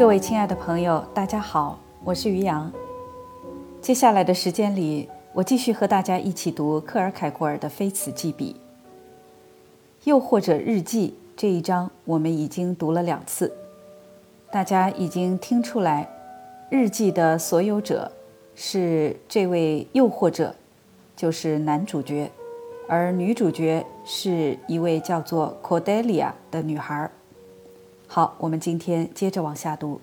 各位亲爱的朋友，大家好，我是于洋。接下来的时间里，我继续和大家一起读克尔凯郭尔的《非此即彼》，又或者日记这一章，我们已经读了两次。大家已经听出来，日记的所有者是这位又或者，就是男主角，而女主角是一位叫做 Cordelia 的女孩。好，我们今天接着往下读。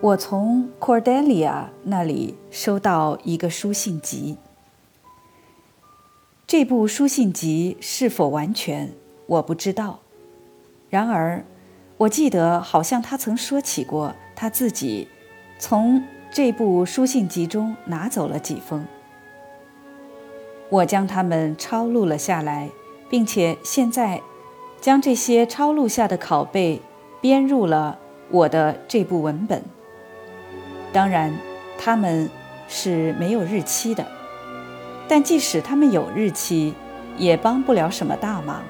我从 Cordelia 那里收到一个书信集。这部书信集是否完全，我不知道。然而，我记得好像他曾说起过他自己从这部书信集中拿走了几封。我将它们抄录了下来，并且现在。将这些抄录下的拷贝编入了我的这部文本。当然，他们是没有日期的，但即使他们有日期，也帮不了什么大忙，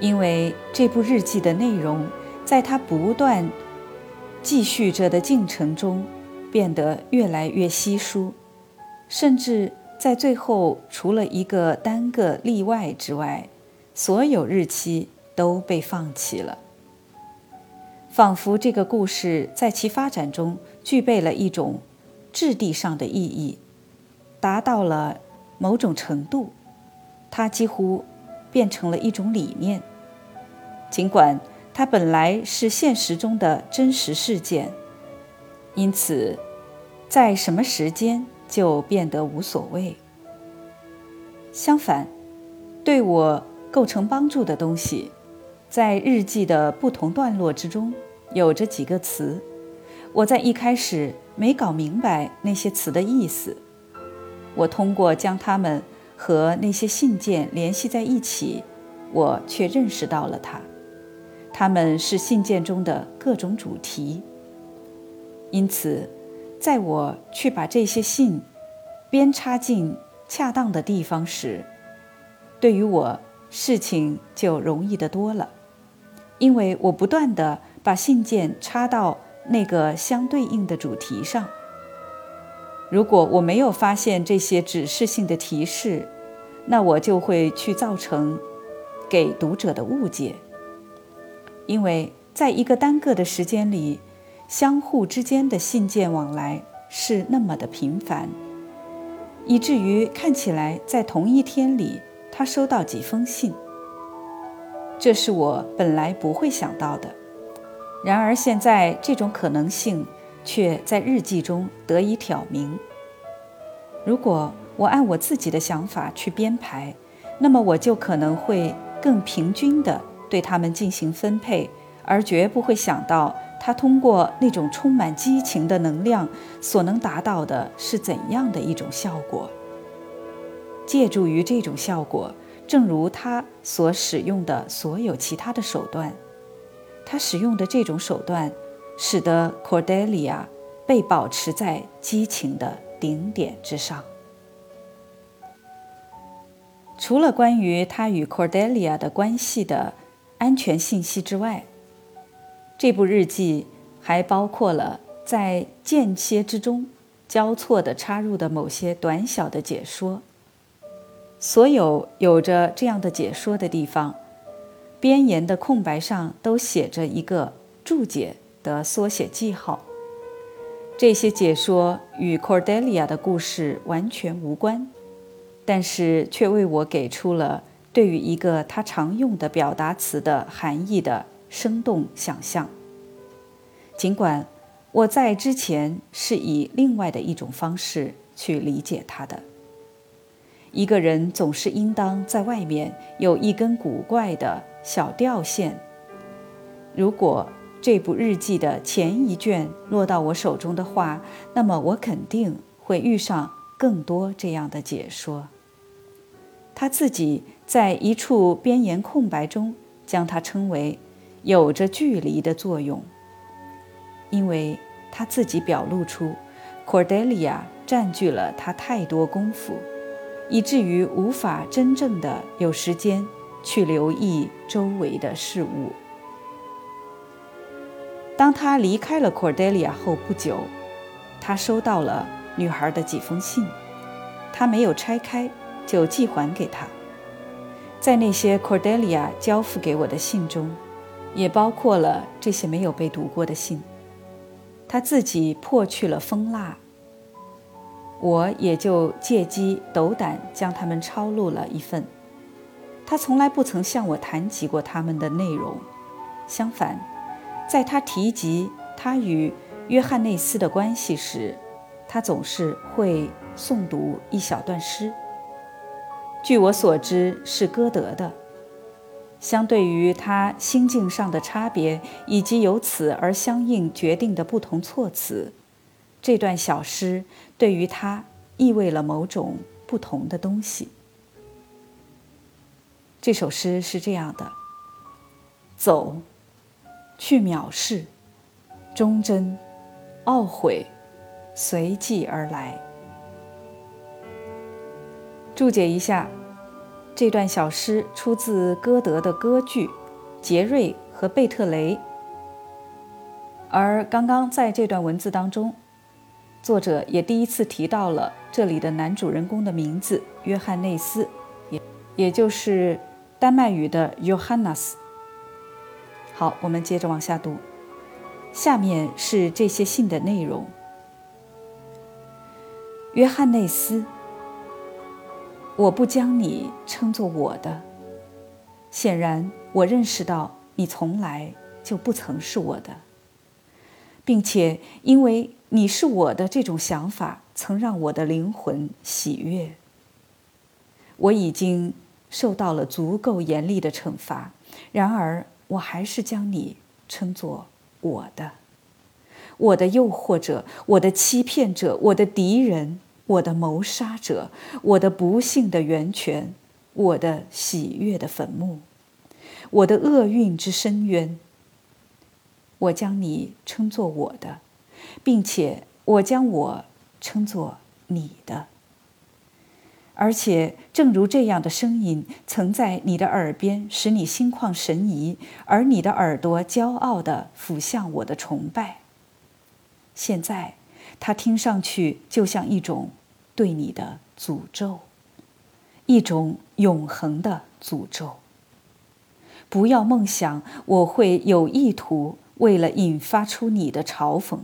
因为这部日记的内容，在它不断继续着的进程中，变得越来越稀疏，甚至在最后，除了一个单个例外之外。所有日期都被放弃了，仿佛这个故事在其发展中具备了一种质地上的意义，达到了某种程度，它几乎变成了一种理念。尽管它本来是现实中的真实事件，因此在什么时间就变得无所谓。相反，对我。构成帮助的东西，在日记的不同段落之中，有着几个词。我在一开始没搞明白那些词的意思。我通过将它们和那些信件联系在一起，我却认识到了它。它们是信件中的各种主题。因此，在我去把这些信编插进恰当的地方时，对于我。事情就容易得多了，因为我不断地把信件插到那个相对应的主题上。如果我没有发现这些指示性的提示，那我就会去造成给读者的误解。因为在一个单个的时间里，相互之间的信件往来是那么的频繁，以至于看起来在同一天里。他收到几封信，这是我本来不会想到的。然而现在这种可能性却在日记中得以挑明。如果我按我自己的想法去编排，那么我就可能会更平均地对他们进行分配，而绝不会想到他通过那种充满激情的能量所能达到的是怎样的一种效果。借助于这种效果，正如他所使用的所有其他的手段，他使用的这种手段，使得 Cordelia 被保持在激情的顶点之上。除了关于他与 Cordelia 的关系的安全信息之外，这部日记还包括了在间歇之中交错地插入的某些短小的解说。所有有着这样的解说的地方，边沿的空白上都写着一个注解的缩写记号。这些解说与 Cordelia 的故事完全无关，但是却为我给出了对于一个他常用的表达词的含义的生动想象。尽管我在之前是以另外的一种方式去理解它的。一个人总是应当在外面有一根古怪的小吊线。如果这部日记的前一卷落到我手中的话，那么我肯定会遇上更多这样的解说。他自己在一处边沿空白中将它称为“有着距离的作用”，因为他自己表露出 Cordelia 占据了他太多功夫。以至于无法真正的有时间去留意周围的事物。当他离开了 Cordelia 后不久，他收到了女孩的几封信，他没有拆开，就寄还给她。在那些 Cordelia 交付给我的信中，也包括了这些没有被读过的信。他自己破去了封蜡，我也就借机斗胆将他们抄录了一份。他从来不曾向我谈及过他们的内容，相反，在他提及他与约翰内斯的关系时，他总是会诵读一小段诗。据我所知，是歌德的。相对于他心境上的差别以及由此而相应决定的不同措辞，这段小诗对于他意味了某种不同的东西。这首诗是这样的：走，去藐视，忠贞，懊悔，随即而来。注解一下，这段小诗出自歌德的歌剧《杰瑞和贝特雷》，而刚刚在这段文字当中，作者也第一次提到了这里的男主人公的名字约翰内斯，也也就是。丹麦语的 Johannes。好，我们接着往下读。下面是这些信的内容：约翰内斯，我不将你称作我的。显然，我认识到你从来就不曾是我的，并且因为你是我的这种想法，曾让我的灵魂喜悦。我已经。受到了足够严厉的惩罚，然而我还是将你称作我的，我的诱惑者，我的欺骗者，我的敌人，我的谋杀者，我的不幸的源泉，我的喜悦的坟墓，我的厄运之深渊。我将你称作我的，并且我将我称作你的。而且，正如这样的声音曾在你的耳边使你心旷神怡，而你的耳朵骄傲地俯向我的崇拜。现在，它听上去就像一种对你的诅咒，一种永恒的诅咒。不要梦想我会有意图为了引发出你的嘲讽，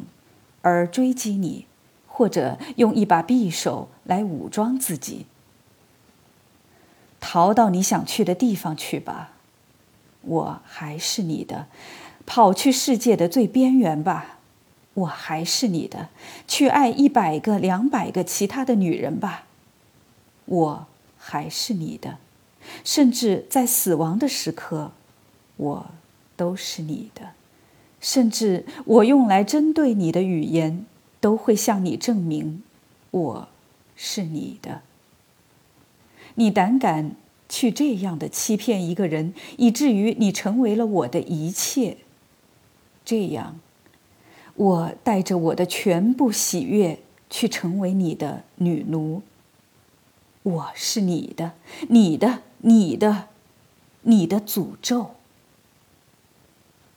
而追击你，或者用一把匕首来武装自己。逃到你想去的地方去吧，我还是你的；跑去世界的最边缘吧，我还是你的；去爱一百个、两百个其他的女人吧，我还是你的；甚至在死亡的时刻，我都是你的；甚至我用来针对你的语言，都会向你证明我是你的。你胆敢去这样的欺骗一个人，以至于你成为了我的一切。这样，我带着我的全部喜悦去成为你的女奴。我是你的，你的，你的，你的诅咒。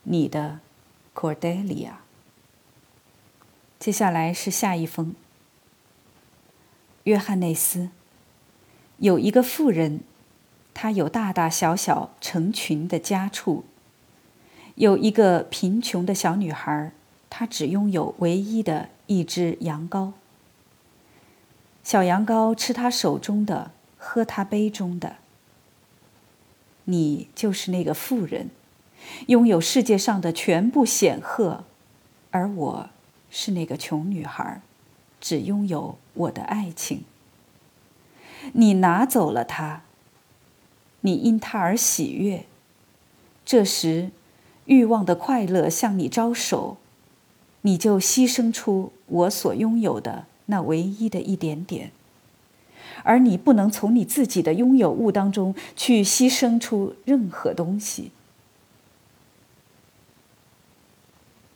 你的，Cordelia。接下来是下一封，约翰内斯。有一个富人，他有大大小小成群的家畜。有一个贫穷的小女孩，她只拥有唯一的一只羊羔。小羊羔吃她手中的，喝她杯中的。你就是那个富人，拥有世界上的全部显赫，而我是那个穷女孩，只拥有我的爱情。你拿走了它，你因它而喜悦。这时，欲望的快乐向你招手，你就牺牲出我所拥有的那唯一的一点点。而你不能从你自己的拥有物当中去牺牲出任何东西。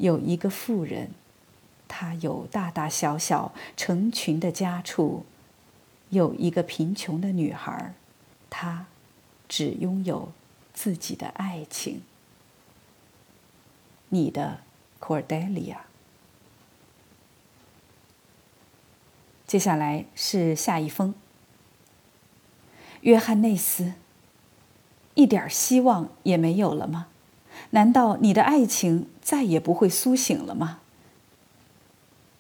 有一个妇人，她有大大小小成群的家畜。有一个贫穷的女孩，她只拥有自己的爱情。你的 Cordelia。接下来是下一封。约翰内斯，一点希望也没有了吗？难道你的爱情再也不会苏醒了吗？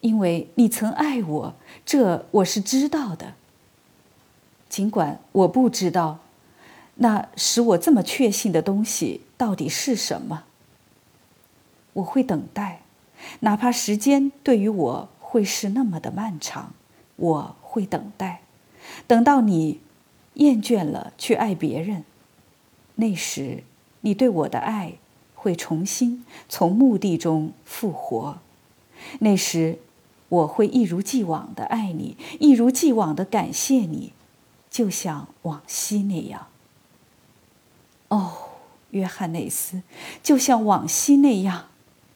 因为你曾爱我，这我是知道的。尽管我不知道，那使我这么确信的东西到底是什么。我会等待，哪怕时间对于我会是那么的漫长，我会等待，等到你厌倦了去爱别人，那时你对我的爱会重新从墓地中复活，那时。我会一如既往的爱你，一如既往的感谢你，就像往昔那样。哦，约翰内斯，就像往昔那样，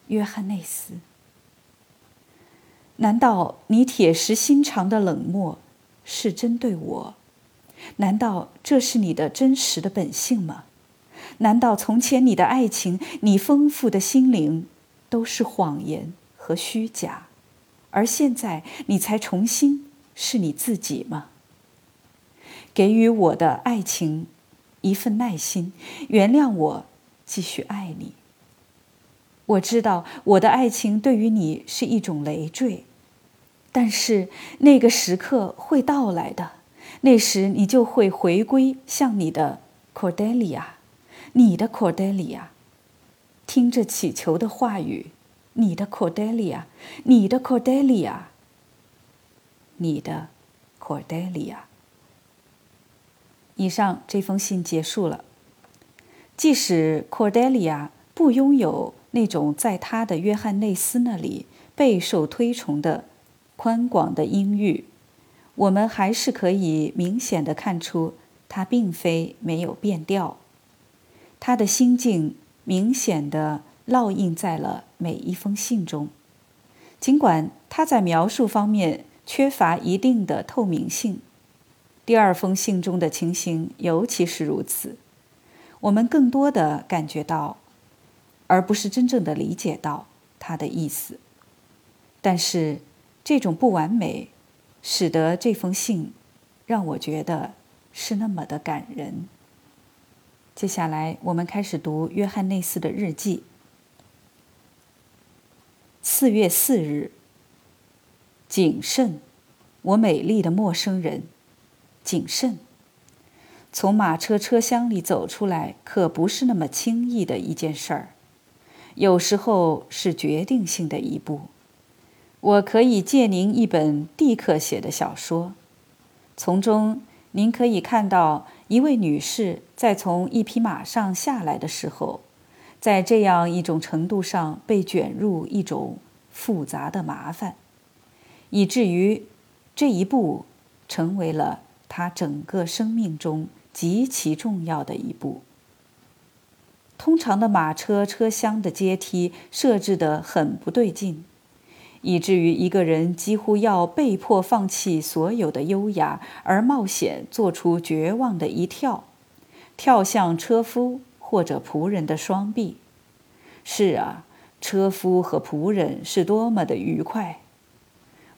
约翰内斯。难道你铁石心肠的冷漠是针对我？难道这是你的真实的本性吗？难道从前你的爱情，你丰富的心灵，都是谎言和虚假？而现在你才重新是你自己吗？给予我的爱情一份耐心，原谅我继续爱你。我知道我的爱情对于你是一种累赘，但是那个时刻会到来的，那时你就会回归像你的 Cordelia，你的 Cordelia，听着祈求的话语。你的 Cordelia，你的 Cordelia，你的 Cordelia。以上这封信结束了。即使 Cordelia 不拥有那种在他的约翰内斯那里备受推崇的宽广的音域，我们还是可以明显的看出，他并非没有变调。他的心境明显的。烙印在了每一封信中，尽管他在描述方面缺乏一定的透明性。第二封信中的情形尤其是如此，我们更多的感觉到，而不是真正的理解到他的意思。但是这种不完美，使得这封信让我觉得是那么的感人。接下来，我们开始读约翰内斯的日记。四月四日，谨慎，我美丽的陌生人，谨慎。从马车车厢里走出来，可不是那么轻易的一件事儿，有时候是决定性的一步。我可以借您一本蒂克写的小说，从中您可以看到一位女士在从一匹马上下来的时候。在这样一种程度上被卷入一种复杂的麻烦，以至于这一步成为了他整个生命中极其重要的一步。通常的马车车厢的阶梯设置得很不对劲，以至于一个人几乎要被迫放弃所有的优雅，而冒险做出绝望的一跳，跳向车夫。或者仆人的双臂，是啊，车夫和仆人是多么的愉快！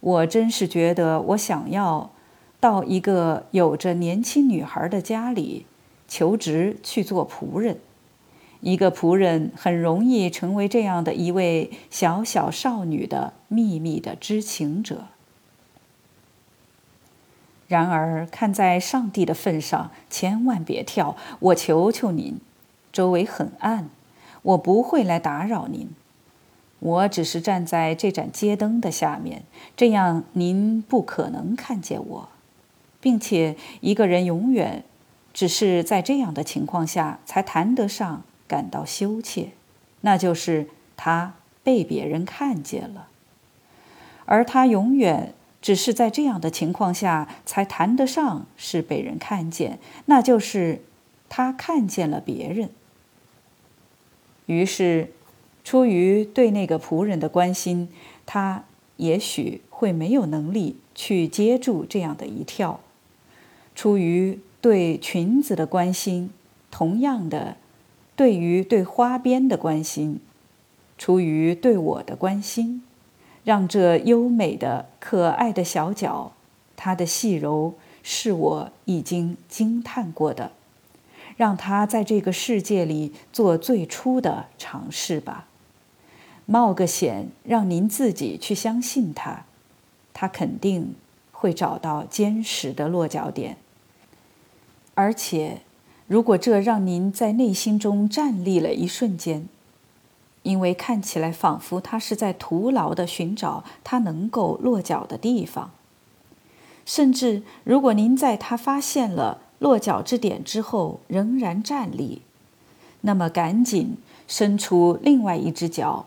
我真是觉得我想要到一个有着年轻女孩的家里求职去做仆人。一个仆人很容易成为这样的一位小小少女的秘密的知情者。然而，看在上帝的份上，千万别跳！我求求您。周围很暗，我不会来打扰您。我只是站在这盏街灯的下面，这样您不可能看见我，并且一个人永远只是在这样的情况下才谈得上感到羞怯，那就是他被别人看见了，而他永远只是在这样的情况下才谈得上是被人看见，那就是他看见了别人。于是，出于对那个仆人的关心，他也许会没有能力去接住这样的一跳；出于对裙子的关心，同样的，对于对花边的关心，出于对我的关心，让这优美的、可爱的小脚，它的细柔是我已经惊叹过的，让它在这个世界里做最初的尝试吧。冒个险，让您自己去相信它，它肯定会找到坚实的落脚点。而且，如果这让您在内心中站立了一瞬间，因为看起来仿佛他是在徒劳地寻找他能够落脚的地方，甚至如果您在他发现了落脚之点之后仍然站立，那么赶紧伸出另外一只脚。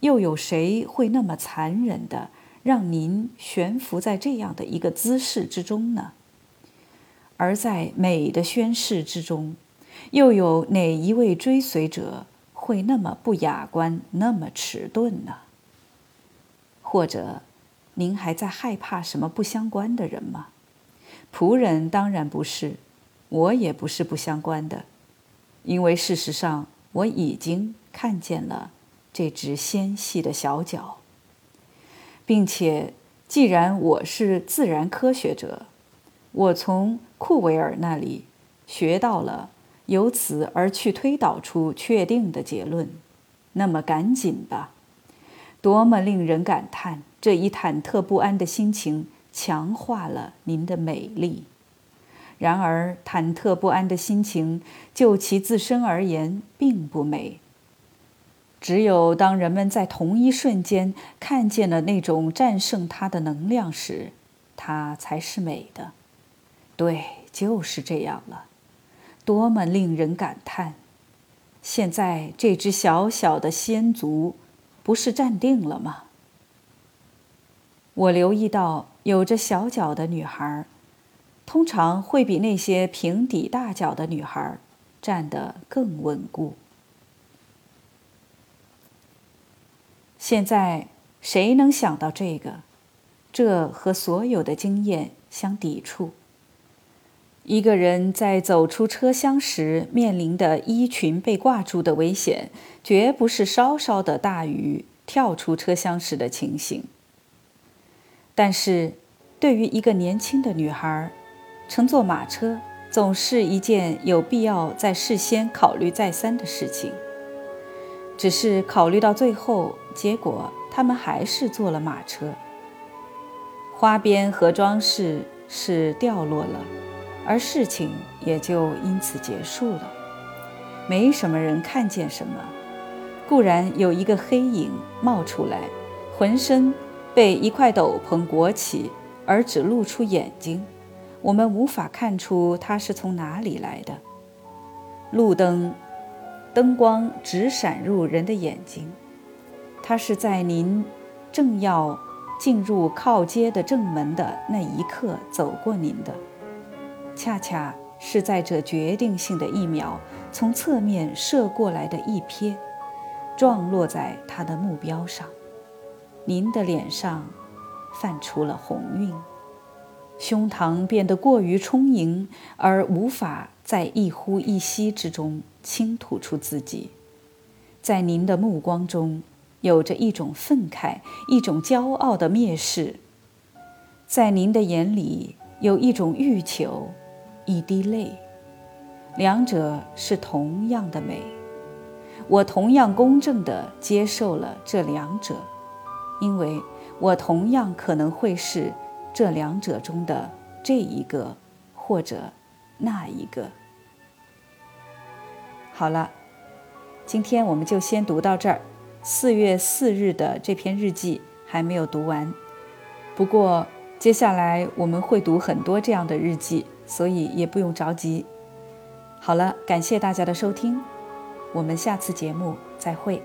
又有谁会那么残忍的让您悬浮在这样的一个姿势之中呢？而在美的宣誓之中，又有哪一位追随者？会那么不雅观，那么迟钝呢？或者，您还在害怕什么不相关的人吗？仆人当然不是，我也不是不相关的，因为事实上我已经看见了这只纤细的小脚，并且，既然我是自然科学者，我从库维尔那里学到了。由此而去推导出确定的结论，那么赶紧吧！多么令人感叹！这一忐忑不安的心情强化了您的美丽。然而，忐忑不安的心情就其自身而言并不美。只有当人们在同一瞬间看见了那种战胜它的能量时，它才是美的。对，就是这样了。多么令人感叹！现在这只小小的仙足，不是站定了吗？我留意到，有着小脚的女孩，通常会比那些平底大脚的女孩站得更稳固。现在谁能想到这个？这和所有的经验相抵触。一个人在走出车厢时面临的衣裙被挂住的危险，绝不是稍稍的大于跳出车厢时的情形。但是，对于一个年轻的女孩，乘坐马车总是一件有必要在事先考虑再三的事情。只是考虑到最后，结果他们还是坐了马车。花边和装饰是掉落了。而事情也就因此结束了，没什么人看见什么。固然有一个黑影冒出来，浑身被一块斗篷裹起，而只露出眼睛，我们无法看出它是从哪里来的。路灯灯光直闪入人的眼睛，它是在您正要进入靠街的正门的那一刻走过您的。恰恰是在这决定性的一秒，从侧面射过来的一瞥，撞落在他的目标上。您的脸上泛出了红晕，胸膛变得过于充盈，而无法在一呼一吸之中倾吐出自己。在您的目光中，有着一种愤慨，一种骄傲的蔑视。在您的眼里，有一种欲求。一滴泪，两者是同样的美。我同样公正地接受了这两者，因为我同样可能会是这两者中的这一个或者那一个。好了，今天我们就先读到这儿。四月四日的这篇日记还没有读完，不过接下来我们会读很多这样的日记。所以也不用着急。好了，感谢大家的收听，我们下次节目再会。